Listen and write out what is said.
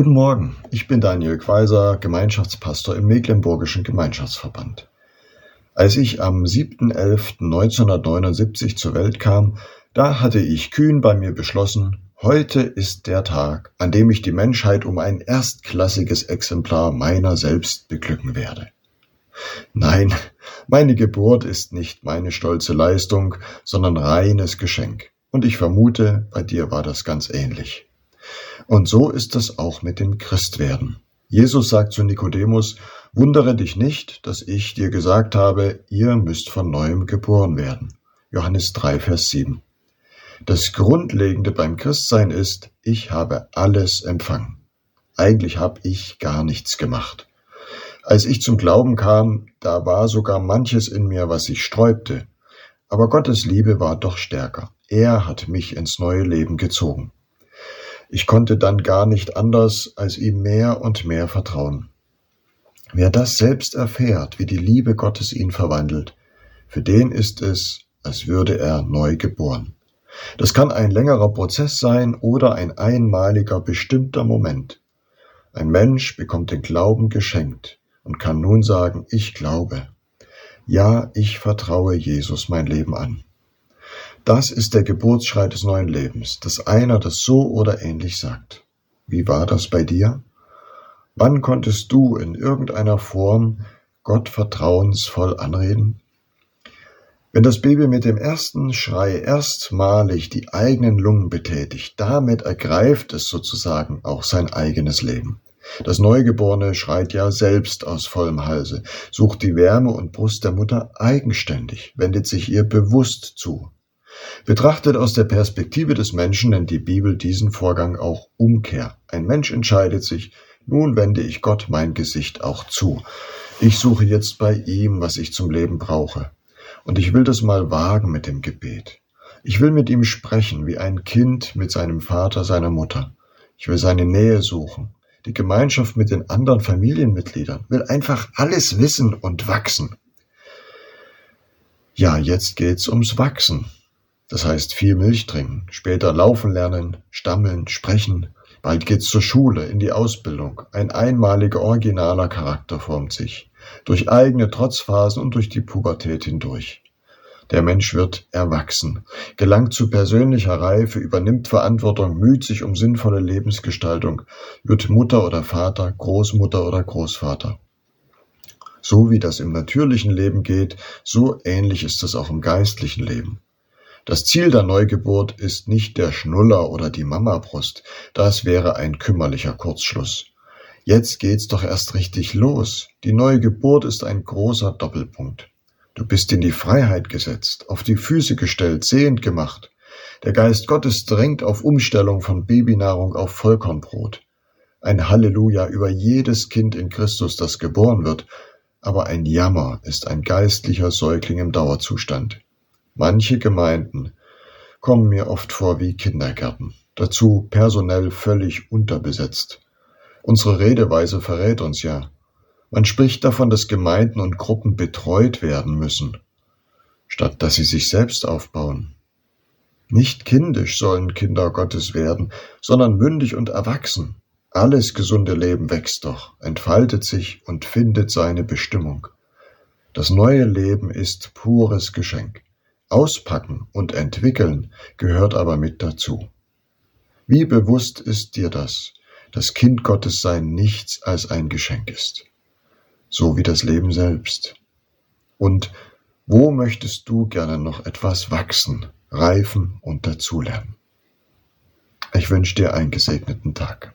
Guten Morgen, ich bin Daniel Quaiser, Gemeinschaftspastor im Mecklenburgischen Gemeinschaftsverband. Als ich am 7.11.1979 zur Welt kam, da hatte ich kühn bei mir beschlossen, heute ist der Tag, an dem ich die Menschheit um ein erstklassiges Exemplar meiner selbst beglücken werde. Nein, meine Geburt ist nicht meine stolze Leistung, sondern reines Geschenk. Und ich vermute, bei dir war das ganz ähnlich. Und so ist es auch mit dem Christwerden. Jesus sagt zu Nikodemus, wundere dich nicht, dass ich dir gesagt habe, ihr müsst von neuem geboren werden. Johannes 3, Vers 7. Das Grundlegende beim Christsein ist, ich habe alles empfangen. Eigentlich habe ich gar nichts gemacht. Als ich zum Glauben kam, da war sogar manches in mir, was sich sträubte. Aber Gottes Liebe war doch stärker. Er hat mich ins neue Leben gezogen. Ich konnte dann gar nicht anders, als ihm mehr und mehr vertrauen. Wer das selbst erfährt, wie die Liebe Gottes ihn verwandelt, für den ist es, als würde er neu geboren. Das kann ein längerer Prozess sein oder ein einmaliger bestimmter Moment. Ein Mensch bekommt den Glauben geschenkt und kann nun sagen, ich glaube. Ja, ich vertraue Jesus mein Leben an. Das ist der Geburtsschrei des neuen Lebens, dass einer das so oder ähnlich sagt. Wie war das bei dir? Wann konntest du in irgendeiner Form Gott vertrauensvoll anreden? Wenn das Baby mit dem ersten Schrei erstmalig die eigenen Lungen betätigt, damit ergreift es sozusagen auch sein eigenes Leben. Das Neugeborene schreit ja selbst aus vollem Halse, sucht die Wärme und Brust der Mutter eigenständig, wendet sich ihr bewusst zu. Betrachtet aus der Perspektive des Menschen nennt die Bibel diesen Vorgang auch Umkehr. Ein Mensch entscheidet sich, nun wende ich Gott mein Gesicht auch zu. Ich suche jetzt bei ihm, was ich zum Leben brauche. Und ich will das mal wagen mit dem Gebet. Ich will mit ihm sprechen, wie ein Kind mit seinem Vater, seiner Mutter. Ich will seine Nähe suchen, die Gemeinschaft mit den anderen Familienmitgliedern, will einfach alles wissen und wachsen. Ja, jetzt geht's ums Wachsen. Das heißt viel Milch trinken, später laufen lernen, stammeln, sprechen. Bald geht's zur Schule, in die Ausbildung. Ein einmaliger originaler Charakter formt sich. Durch eigene Trotzphasen und durch die Pubertät hindurch. Der Mensch wird erwachsen, gelangt zu persönlicher Reife, übernimmt Verantwortung, müht sich um sinnvolle Lebensgestaltung, wird Mutter oder Vater, Großmutter oder Großvater. So wie das im natürlichen Leben geht, so ähnlich ist es auch im geistlichen Leben. Das Ziel der Neugeburt ist nicht der Schnuller oder die Mamabrust, das wäre ein kümmerlicher Kurzschluss. Jetzt geht's doch erst richtig los. Die neue Geburt ist ein großer Doppelpunkt. Du bist in die Freiheit gesetzt, auf die Füße gestellt, sehend gemacht. Der Geist Gottes drängt auf Umstellung von Babynahrung auf Vollkornbrot. Ein Halleluja über jedes Kind in Christus, das geboren wird, aber ein Jammer ist ein geistlicher Säugling im Dauerzustand. Manche Gemeinden kommen mir oft vor wie Kindergärten, dazu personell völlig unterbesetzt. Unsere Redeweise verrät uns ja. Man spricht davon, dass Gemeinden und Gruppen betreut werden müssen, statt dass sie sich selbst aufbauen. Nicht kindisch sollen Kinder Gottes werden, sondern mündig und erwachsen. Alles gesunde Leben wächst doch, entfaltet sich und findet seine Bestimmung. Das neue Leben ist pures Geschenk. Auspacken und entwickeln gehört aber mit dazu. Wie bewusst ist dir das, dass Kind Gottes sein nichts als ein Geschenk ist, so wie das Leben selbst? Und wo möchtest du gerne noch etwas wachsen, reifen und dazulernen? Ich wünsche dir einen gesegneten Tag.